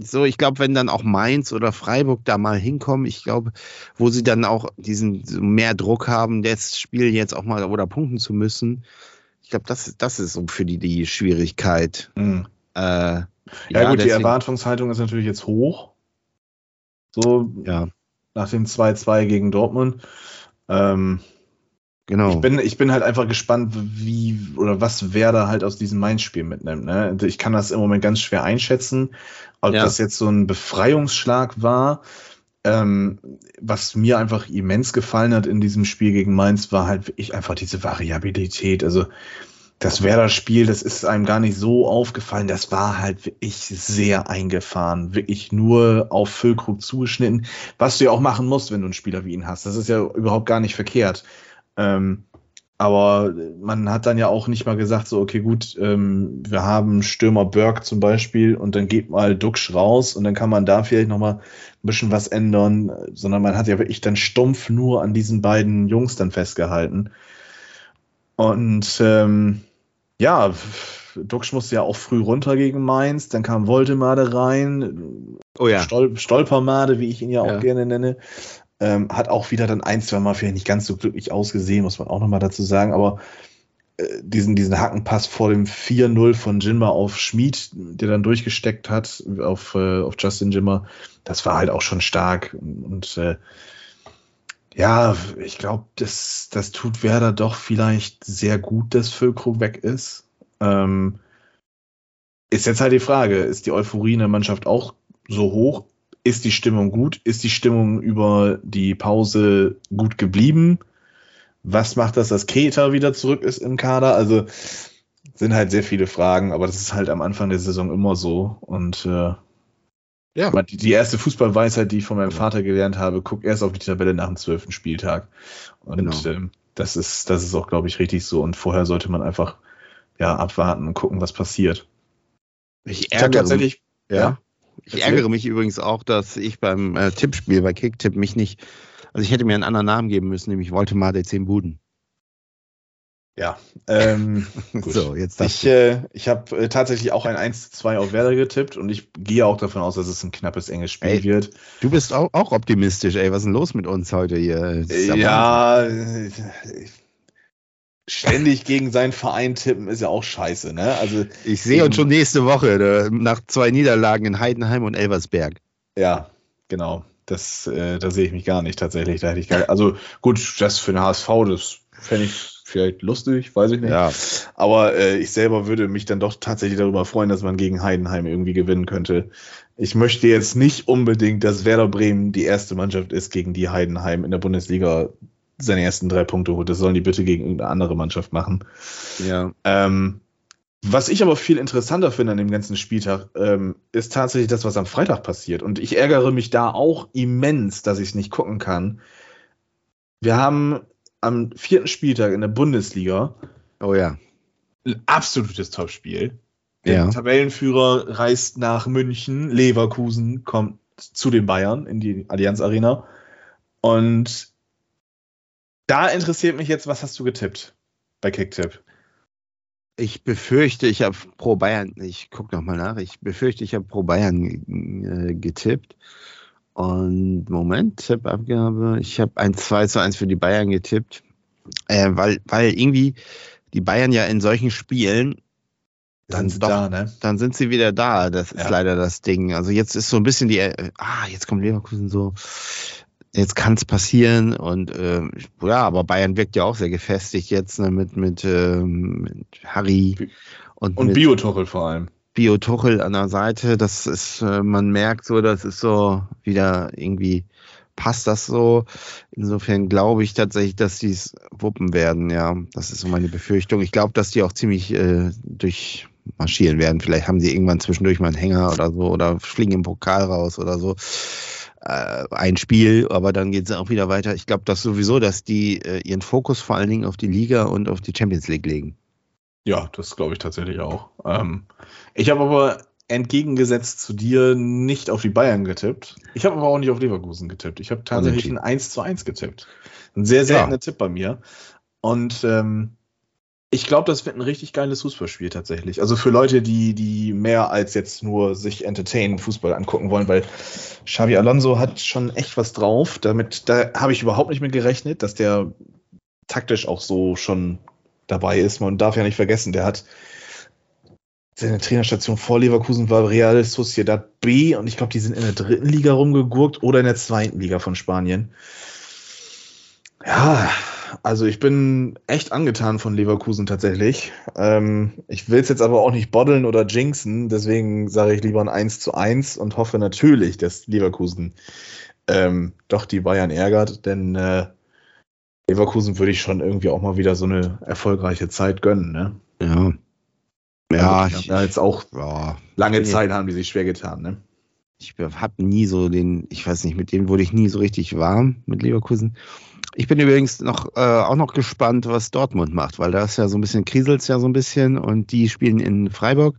so, ich glaube, wenn dann auch Mainz oder Freiburg da mal hinkommen, ich glaube, wo sie dann auch diesen mehr Druck haben, das Spiel jetzt auch mal oder punkten zu müssen, ich glaube, das, das ist so für die die Schwierigkeit. Mhm. Äh, ja, ja, gut, die Erwartungshaltung ist natürlich jetzt hoch. So, ja. nach dem 2-2 gegen Dortmund. Ähm, genau. Ich bin, ich bin halt einfach gespannt, wie oder was Werder halt aus diesem Mainz-Spiel mitnimmt. Ne? Ich kann das im Moment ganz schwer einschätzen, ob ja. das jetzt so ein Befreiungsschlag war. Ähm, was mir einfach immens gefallen hat in diesem Spiel gegen Mainz, war halt wirklich einfach diese Variabilität. Also das Werder-Spiel, das ist einem gar nicht so aufgefallen. Das war halt wirklich sehr eingefahren. Wirklich nur auf Füllkrug zugeschnitten. Was du ja auch machen musst, wenn du einen Spieler wie ihn hast. Das ist ja überhaupt gar nicht verkehrt. Ähm, aber man hat dann ja auch nicht mal gesagt, so, okay, gut, ähm, wir haben Stürmer Berg zum Beispiel und dann geht mal Duxch raus und dann kann man da vielleicht nochmal ein bisschen was ändern, sondern man hat ja wirklich dann stumpf nur an diesen beiden Jungs dann festgehalten. Und ähm, ja, Duxch musste ja auch früh runter gegen Mainz, dann kam Voltemade rein, oh ja. Stol Stolpermade, wie ich ihn ja auch ja. gerne nenne. Ähm, hat auch wieder dann ein, zwei Mal vielleicht nicht ganz so glücklich ausgesehen, muss man auch nochmal dazu sagen, aber äh, diesen, diesen Hackenpass vor dem 4-0 von Jinma auf Schmid, der dann durchgesteckt hat auf, äh, auf Justin Jimmer, das war halt auch schon stark. Und äh, ja, ich glaube, das, das tut Werder doch vielleicht sehr gut, dass Füllkrug weg ist. Ähm, ist jetzt halt die Frage, ist die Euphorie in der Mannschaft auch so hoch? Ist die Stimmung gut? Ist die Stimmung über die Pause gut geblieben? Was macht das, dass Keter wieder zurück ist im Kader? Also sind halt sehr viele Fragen, aber das ist halt am Anfang der Saison immer so. Und äh, ja. Die erste Fußballweisheit, die ich von meinem Vater gelernt habe, guck erst auf die Tabelle nach dem zwölften Spieltag. Und genau. ähm, das ist, das ist auch, glaube ich, richtig so. Und vorher sollte man einfach ja, abwarten und gucken, was passiert. Ich ärgere ich tatsächlich, ja. ja. Ich ärgere mich übrigens auch, dass ich beim äh, Tippspiel bei Kicktipp mich nicht, also ich hätte mir einen anderen Namen geben müssen, nämlich wollte mal der 10 Buden. Ja, ähm, so, jetzt ich, äh, ich habe äh, tatsächlich auch ein 1 zu 2 auf Werder getippt und ich gehe auch davon aus, dass es ein knappes, enges Spiel ey, wird. Du bist auch, auch optimistisch, ey. Was ist denn los mit uns heute hier? Ja, äh, ständig gegen seinen Verein tippen ist ja auch scheiße, ne? Also ich sehe uns schon nächste Woche nach zwei Niederlagen in Heidenheim und Elversberg. Ja, genau. Das, äh, da sehe ich mich gar nicht tatsächlich. Da hätte ich gar, also gut, das für den HSV, das fände ich vielleicht lustig, weiß ich nicht. Ja. Aber äh, ich selber würde mich dann doch tatsächlich darüber freuen, dass man gegen Heidenheim irgendwie gewinnen könnte. Ich möchte jetzt nicht unbedingt, dass Werder Bremen die erste Mannschaft ist, gegen die Heidenheim in der Bundesliga seine ersten drei Punkte holt. Das sollen die bitte gegen irgendeine andere Mannschaft machen. Ja. Ähm, was ich aber viel interessanter finde an dem ganzen Spieltag, ähm, ist tatsächlich das, was am Freitag passiert. Und ich ärgere mich da auch immens, dass ich es nicht gucken kann. Wir haben am vierten Spieltag in der Bundesliga. Oh ja. Ein absolutes Topspiel. Der ja. Tabellenführer reist nach München, Leverkusen kommt zu den Bayern in die Allianz Arena. Und da interessiert mich jetzt, was hast du getippt bei Kicktipp? Ich befürchte, ich habe pro Bayern, ich gucke nochmal nach, ich befürchte, ich habe pro Bayern äh, getippt. Und Moment, Tippabgabe, ich habe ein 2 zu 1 für die Bayern getippt, äh, weil, weil irgendwie die Bayern ja in solchen Spielen dann, doch, da, ne? dann sind sie wieder da. Das ist ja. leider das Ding. Also jetzt ist so ein bisschen die, äh, ah, jetzt kommt Leverkusen so jetzt kann es passieren und äh, ja, aber Bayern wirkt ja auch sehr gefestigt jetzt ne, mit, mit, äh, mit Harry und, und Biotuchel vor allem. Biotuchel an der Seite, das ist, äh, man merkt so, das ist so wieder irgendwie passt das so. Insofern glaube ich tatsächlich, dass die es wuppen werden, ja. Das ist so meine Befürchtung. Ich glaube, dass die auch ziemlich äh, durchmarschieren werden. Vielleicht haben sie irgendwann zwischendurch mal einen Hänger oder so oder fliegen im Pokal raus oder so äh, ein Spiel, aber dann geht es auch wieder weiter. Ich glaube dass sowieso, dass die äh, ihren Fokus vor allen Dingen auf die Liga und auf die Champions League legen. Ja, das glaube ich tatsächlich auch. Ähm, ich habe aber entgegengesetzt zu dir nicht auf die Bayern getippt. Ich habe aber auch nicht auf Leverkusen getippt. Ich habe tatsächlich ein 1 zu 1 getippt. Ein sehr seltener ja. Tipp bei mir. Und ähm, ich glaube, das wird ein richtig geiles Fußballspiel tatsächlich. Also für Leute, die, die mehr als jetzt nur sich entertainen, Fußball angucken wollen, weil Xavi Alonso hat schon echt was drauf. Damit, da habe ich überhaupt nicht mit gerechnet, dass der taktisch auch so schon dabei ist. Man darf ja nicht vergessen, der hat seine Trainerstation vor Leverkusen war Real Sociedad B und ich glaube, die sind in der dritten Liga rumgegurkt oder in der zweiten Liga von Spanien. Ja, also ich bin echt angetan von Leverkusen tatsächlich. Ähm, ich will es jetzt aber auch nicht boddeln oder jinxen, deswegen sage ich lieber ein 1 zu 1 und hoffe natürlich, dass Leverkusen ähm, doch die Bayern ärgert, denn äh, Leverkusen würde ich schon irgendwie auch mal wieder so eine erfolgreiche Zeit gönnen. Ne? Ja. Ja, also, ich, ja jetzt auch ja, lange Zeit haben die sich schwer getan. Ne? Ich habe nie so den, ich weiß nicht, mit denen wurde ich nie so richtig warm mit Leverkusen. Ich bin übrigens noch äh, auch noch gespannt, was Dortmund macht, weil da ist ja so ein bisschen kriselt ja so ein bisschen und die spielen in Freiburg.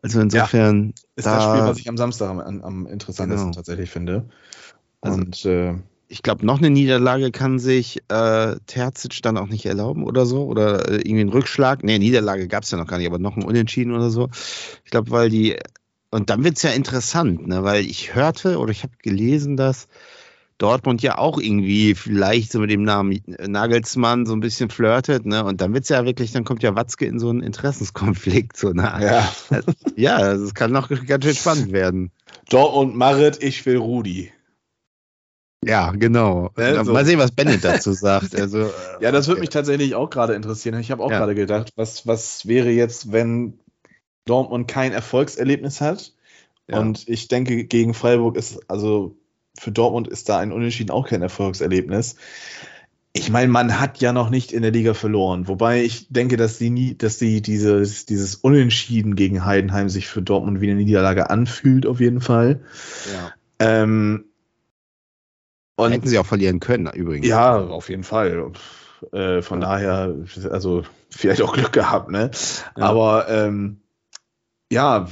Also insofern. Ja, ist da, das Spiel, was ich am Samstag am, am interessantesten genau. tatsächlich finde. Also, und äh, ich glaube, noch eine Niederlage kann sich äh, Terzic dann auch nicht erlauben oder so. Oder äh, irgendwie einen Rückschlag. Nee, Niederlage gab es ja noch gar nicht, aber noch ein Unentschieden oder so. Ich glaube, weil die. Und dann wird es ja interessant, ne? weil ich hörte oder ich habe gelesen, dass Dortmund ja auch irgendwie vielleicht so mit dem Namen Nagelsmann so ein bisschen flirtet, ne? Und dann wird's ja wirklich, dann kommt ja Watzke in so einen Interessenskonflikt. So, ne? Ja. ja, das kann noch ganz schön spannend werden. Dortmund Marit, ich will Rudi. Ja, genau. Also. Mal sehen, was Bennett dazu sagt. Also, ja, das würde mich tatsächlich auch gerade interessieren. Ich habe auch ja. gerade gedacht, was, was wäre jetzt, wenn Dortmund kein Erfolgserlebnis hat? Ja. Und ich denke, gegen Freiburg ist, also für Dortmund ist da ein Unentschieden auch kein Erfolgserlebnis. Ich meine, man hat ja noch nicht in der Liga verloren, wobei ich denke, dass die nie, dass die dieses, dieses Unentschieden gegen Heidenheim sich für Dortmund wie eine Niederlage anfühlt, auf jeden Fall. Ja. Ähm, und Hätten sie auch verlieren können, übrigens. Ja, auf jeden Fall. Äh, von ja. daher, also vielleicht auch Glück gehabt, ne? Ja. Aber ähm, ja,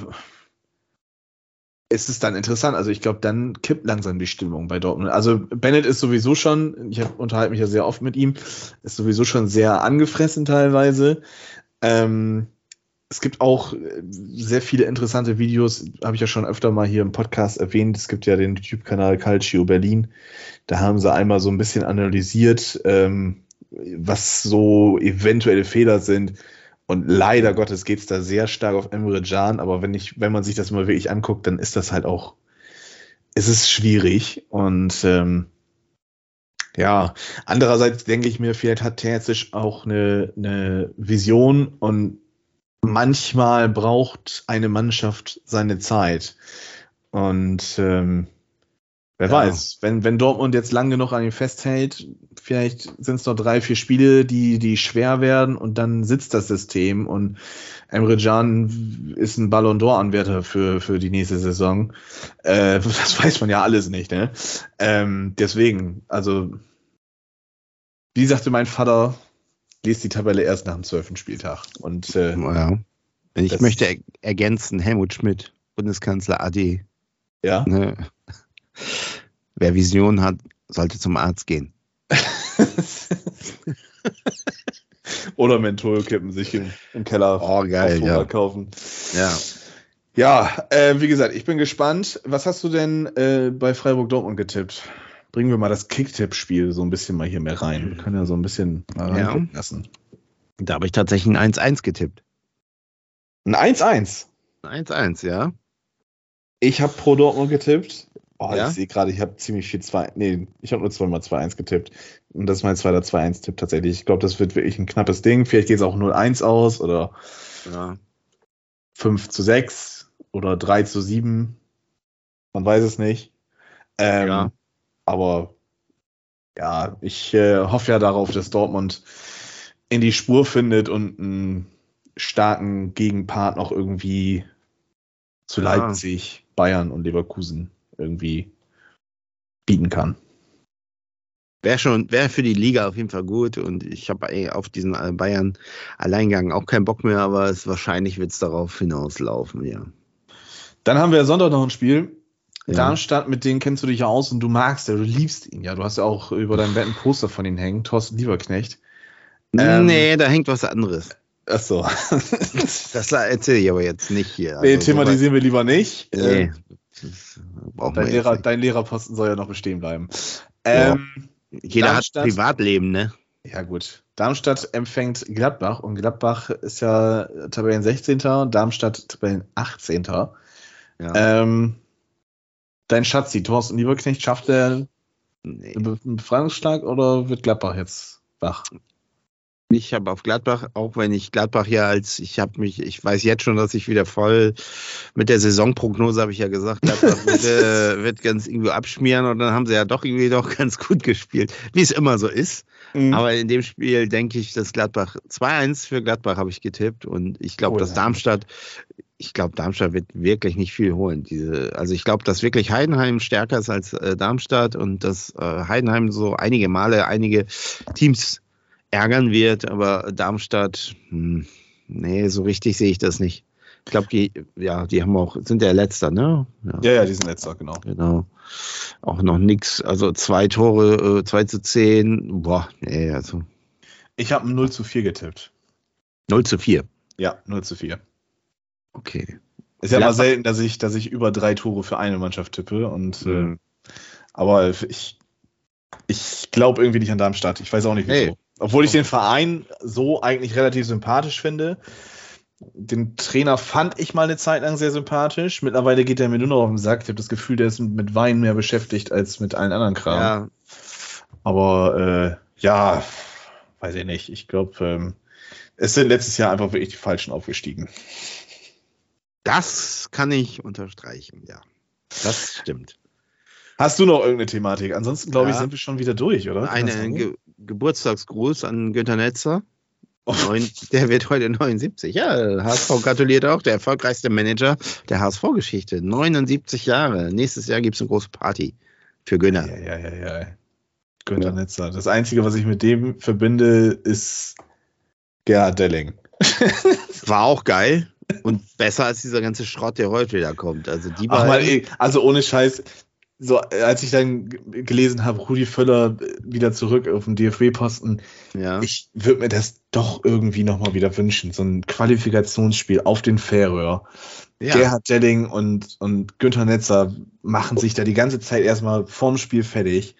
es ist dann interessant. Also ich glaube, dann kippt langsam die Stimmung bei Dortmund. Also Bennett ist sowieso schon, ich unterhalte mich ja sehr oft mit ihm, ist sowieso schon sehr angefressen teilweise. Ähm, es gibt auch sehr viele interessante Videos, habe ich ja schon öfter mal hier im Podcast erwähnt. Es gibt ja den YouTube-Kanal Calcio Berlin. Da haben sie einmal so ein bisschen analysiert, ähm, was so eventuelle Fehler sind und leider Gottes geht es da sehr stark auf Emre Can, aber wenn ich, wenn man sich das mal wirklich anguckt, dann ist das halt auch, es ist schwierig. Und ähm, ja, andererseits denke ich mir, vielleicht hat Terzic auch eine, eine Vision und manchmal braucht eine Mannschaft seine Zeit. Und ähm, Wer ja. weiß, wenn, wenn Dortmund jetzt lang genug an ihm festhält, vielleicht sind es noch drei, vier Spiele, die, die schwer werden und dann sitzt das System und Emre Can ist ein Ballon d'Or-Anwärter für, für die nächste Saison. Äh, das weiß man ja alles nicht, ne? Ähm, deswegen, also, wie sagte mein Vater, liest die Tabelle erst nach dem zwölften Spieltag. Und, äh, ja. Ich möchte er ergänzen, Helmut Schmidt, Bundeskanzler AD. Ja. Ne? Wer Vision hat, sollte zum Arzt gehen. Oder Mentholkippen sich im, im Keller oh, geil, ja. kaufen. Ja. Ja, äh, wie gesagt, ich bin gespannt. Was hast du denn äh, bei Freiburg Dortmund getippt? Bringen wir mal das Kicktipp-Spiel so ein bisschen mal hier mehr rein. Wir können ja so ein bisschen mal ja. lassen. Da habe ich tatsächlich ein 1-1 getippt. Ein 1-1? Ein 1-1, ja. Ich habe pro Dortmund getippt. Oh, ja? ich sehe gerade, ich habe ziemlich viel 2. Nee, ich habe nur zweimal 2-1 getippt. Und das ist mein zweiter 2-1-Tipp tatsächlich. Ich glaube, das wird wirklich ein knappes Ding. Vielleicht geht es auch 0-1 aus oder ja. 5 zu 6 oder 3 zu 7. Man weiß es nicht. Ähm, ja. Aber ja, ich äh, hoffe ja darauf, dass Dortmund in die Spur findet und einen starken Gegenpart noch irgendwie zu Leipzig, Bayern und Leverkusen irgendwie bieten kann. Wäre schon, wäre für die Liga auf jeden Fall gut und ich habe auf diesen Bayern Alleingang auch keinen Bock mehr, aber es wahrscheinlich wird es darauf hinauslaufen, ja. Dann haben wir Sonntag noch ein Spiel. Ja. Darmstadt, mit denen kennst du dich ja aus und du magst ja, du liebst ihn ja. Du hast ja auch über deinem Bett ein Poster von ihm hängen, Thorsten Lieberknecht. Ähm, nee, da hängt was anderes. Achso. Das erzähle ich aber jetzt nicht hier. nee, Also, thematisieren wir lieber nicht. so Nee. Dein, Lehrer, dein Lehrerposten soll ja noch bestehen bleiben. Ja. Ähm, Jeder Darmstadt- hat Privatleben, ne? Ja, gut. Darmstadt empfängt Gladbach und Gladbach ist ja Tabellen 16. Darmstadt Tabellen 18. Ja. Ähm, dein Schatzi, Thorsten Lieberknecht, schafft er nee. einen Befreiungsschlag oder wird Gladbach jetzt wach? Ich habe auf Gladbach, auch wenn ich Gladbach ja als, ich habe mich, ich weiß jetzt schon, dass ich wieder voll mit der Saisonprognose habe ich ja gesagt, Gladbach wird, äh, wird ganz irgendwie abschmieren und dann haben sie ja doch irgendwie doch ganz gut gespielt, wie es immer so ist. Mhm. Aber in dem Spiel denke ich, dass Gladbach 2-1 für Gladbach habe ich getippt und ich glaube, Oh, dass ja. Darmstadt, ich glaube, Darmstadt wird wirklich nicht viel holen. Diese, also ich glaube, dass wirklich Heidenheim stärker ist als äh, Darmstadt und dass äh, Heidenheim so einige Male einige Teams ärgern wird, aber Darmstadt, hm, nee, so richtig sehe ich das nicht. Ich glaube, die, ja, die haben auch, sind der Letzter, ne? Ja. Ja, ja, die sind letzter, genau. Genau. Auch noch nix. Also zwei Tore, äh, 2 zu 10. Boah, nee, also Ich habe 0 zu 4 getippt. 0 zu 4. Ja, 0 zu 4. Okay. Ist ja mal selten, dass ich, dass ich über drei Tore für eine Mannschaft tippe. Und, Mhm. äh, aber ich, ich glaube irgendwie nicht an Darmstadt. Ich weiß auch nicht wieso. Nee. Obwohl ich den Verein so eigentlich relativ sympathisch finde. Den Trainer fand ich mal eine Zeit lang sehr sympathisch. Mittlerweile geht er mir nur noch auf den Sack. Ich habe das Gefühl, der ist mit Wein mehr beschäftigt als mit allen anderen Kram. Ja, Aber äh, ja, weiß ich nicht. Ich glaube, ähm, es sind letztes Jahr einfach wirklich die Falschen aufgestiegen. das kann ich unterstreichen, ja. Das stimmt. Hast du noch irgendeine Thematik? Ansonsten, glaube ich, Ja. sind wir schon wieder durch, oder? Kann das Ein sein? Ge Geburtstagsgruß an Günter Netzer. Oh. Neun, der wird heute 79. Ja, HSV gratuliert auch. Der erfolgreichste Manager der HSV-Geschichte. 79 Jahre. Nächstes Jahr gibt es eine große Party für Günter. Ja, ja, ja, ja. Günther Ja. Netzer. Das Einzige, was ich mit dem verbinde, ist Gerhard Delling. War auch geil und besser als dieser ganze Schrott, der heute wieder kommt. Also die Ach mal, also ohne Scheiß. So, als ich dann gelesen habe, Rudi Völler wieder zurück auf dem DFB-Posten, ja. ich würde mir das doch irgendwie nochmal wieder wünschen. So ein Qualifikationsspiel auf den Färöer. ja. Gerhard Delling und, und Günther Netzer machen sich da die ganze Zeit erstmal vorm Spiel fertig.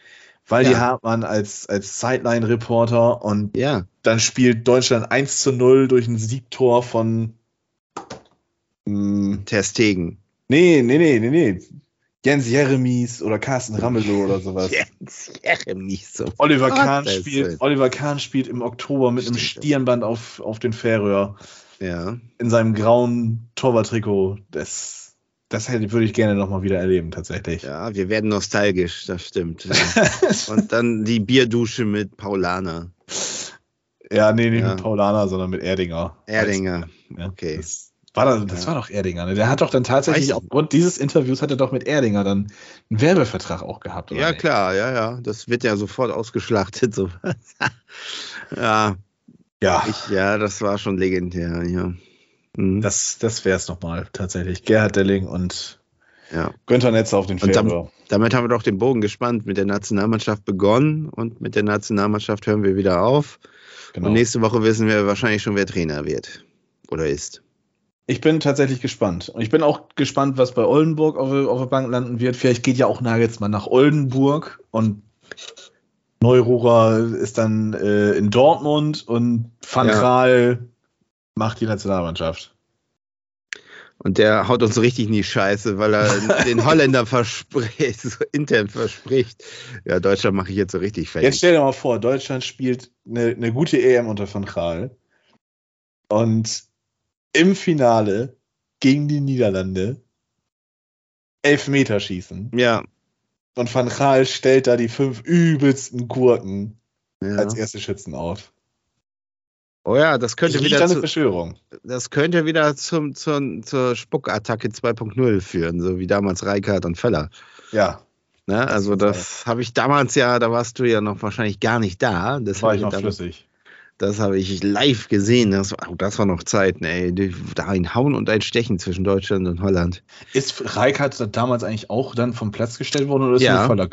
Weil die Ja. Hartmann als, als Sideline-Reporter und ja. dann spielt Deutschland 1 zu 0 durch ein Siegtor von. Mh, Ter Stegen. nee, nee, nee, nee, nee. Jens Jeremies oder Carsten Ramelow oder sowas. Jens Jeremies so. Oliver Kahn spielt, Oliver Kahn spielt im Oktober mit einem Stimmt. Stirnband auf, auf den Färöer Ja. in seinem grauen Torwarttrikot. Das, das hätte, würde ich gerne nochmal wieder erleben, tatsächlich. ja, wir werden nostalgisch, das stimmt. Und dann die Bierdusche mit Paulaner. Ja, nee, nicht Ja. mit Paulaner, sondern mit Erdinger. Erdinger. Ja, Okay. Das war, dann, das Ja. war doch Erdinger. Ne? Der hat doch dann tatsächlich, Weiß aufgrund dieses Interviews, hat er doch mit Erdinger dann einen Werbevertrag auch gehabt. Ja, nicht? klar, ja, ja. Das wird ja sofort ausgeschlachtet. So. ja, Ja, ich, ja, das war schon legendär, ja. Mhm. das, das wäre es nochmal tatsächlich. Gerhard Delling und ja. Günther Netzer auf den dann- Färöer. Damit haben wir doch den Bogen gespannt. Mit der Nationalmannschaft begonnen und mit der Nationalmannschaft hören wir wieder auf. Genau. Und nächste Woche wissen wir wahrscheinlich schon, wer Trainer wird oder ist. Ich bin tatsächlich gespannt. Und ich bin auch gespannt, was bei Oldenburg auf, der- auf der Bank landen wird. Vielleicht geht ja auch Nagelsmann nach Oldenburg und Neururer ist dann äh, in Dortmund und Van Ja. Gaal macht die Nationalmannschaft. Und der haut uns so richtig in die Scheiße, weil er den Holländer verspricht, so intern verspricht. Ja, Deutschland mache ich jetzt so richtig fertig. Jetzt stell dir mal vor, Deutschland spielt eine, eine gute EM unter Van Gaal und im Finale gegen die Niederlande Elfmeterschießen ja, und Van Gaal stellt da die fünf übelsten Gurken ja. als erste Schützen auf. Oh ja, das könnte wieder, eine zu, Verschwörung. das könnte wieder zum, zum, zur Spuckattacke 2.0 führen, so wie damals Reikard und Feller. Ja, Ne? Also das habe ich damals ja, da warst du ja noch wahrscheinlich gar nicht da. Das war ich noch damals, flüssig. Das habe ich live gesehen. Das, oh, das war noch Zeit, ey. Da ein Hauen und ein Stechen zwischen Deutschland und Holland. Ist Reikert damals eigentlich auch dann vom Platz gestellt worden oder ist ja. nur Völler?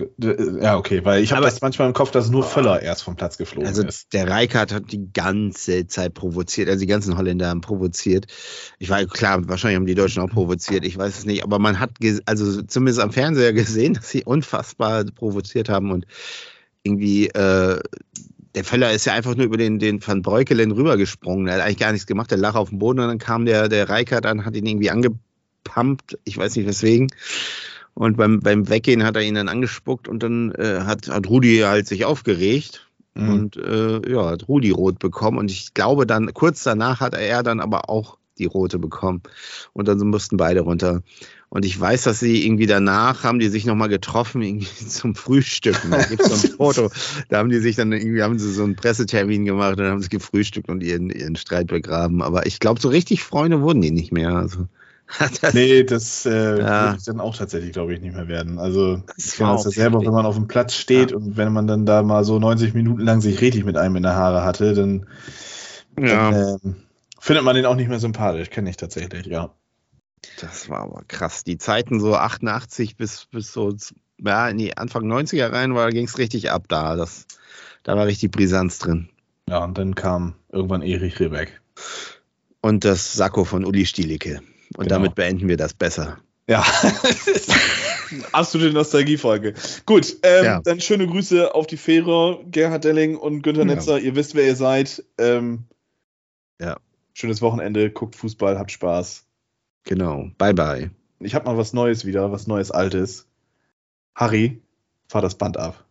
Ja, okay, weil ich habe das manchmal im Kopf, dass nur Völler erst vom Platz geflogen also ist. Der Reikert hat die ganze Zeit provoziert, also die ganzen Holländer haben provoziert. Ich war klar, wahrscheinlich haben die Deutschen auch provoziert, ich weiß es nicht, aber man hat also zumindest am Fernseher gesehen, dass sie unfassbar provoziert haben und irgendwie äh, der Völler ist ja einfach nur über den, den Van Breukelen rübergesprungen. Er hat eigentlich gar nichts gemacht. Der lag auf dem Boden und dann kam der, der Reikert an, hat ihn irgendwie angepumpt. Ich weiß nicht weswegen. Und beim, beim Weggehen hat er ihn dann angespuckt und dann äh, hat, hat Rudi halt sich aufgeregt. Mhm. Und äh, ja, hat Rudi rot bekommen. Und ich glaube dann, kurz danach hat er dann aber auch die rote bekommen. Und dann mussten beide runter. Und ich weiß, dass sie irgendwie danach haben die sich nochmal getroffen, irgendwie zum Frühstücken. Da gibt es so ein Foto. Da haben die sich dann irgendwie, haben sie so einen Pressetermin gemacht und haben sie gefrühstückt und ihren, ihren Streit begraben. Aber ich glaube, so richtig Freunde wurden die nicht mehr. Also, das, nee, das äh, ja. wird dann auch tatsächlich, glaube ich, nicht mehr werden. Also ich kenne das ja selber, wenn man auf dem Platz steht ja. und wenn man dann da mal so 90 Minuten lang sich richtig mit einem in der Haare hatte, dann, ja. dann äh, findet man den auch nicht mehr sympathisch. Kenne ich tatsächlich, ja. Das war aber krass. Die Zeiten so 88 bis, bis so ja, in die Anfang 90er rein war, ging es richtig ab da. Das, da war richtig Brisanz drin. Ja, und dann kam irgendwann Erich Rebeck. Und das Sakko von Uli Stielicke. Und genau. damit beenden wir das besser. Ja. Absolute Nostalgiefolge. Gut, ähm, ja. dann schöne Grüße auf die Fähre, Gerhard Delling und Günter Netzer. Ja. Ihr wisst, wer ihr seid. Ähm, ja. Schönes Wochenende, guckt Fußball, habt Spaß. Genau. Bye, bye. Ich habe mal was Neues wieder, was Neues Altes. Harry, fahr das Band ab.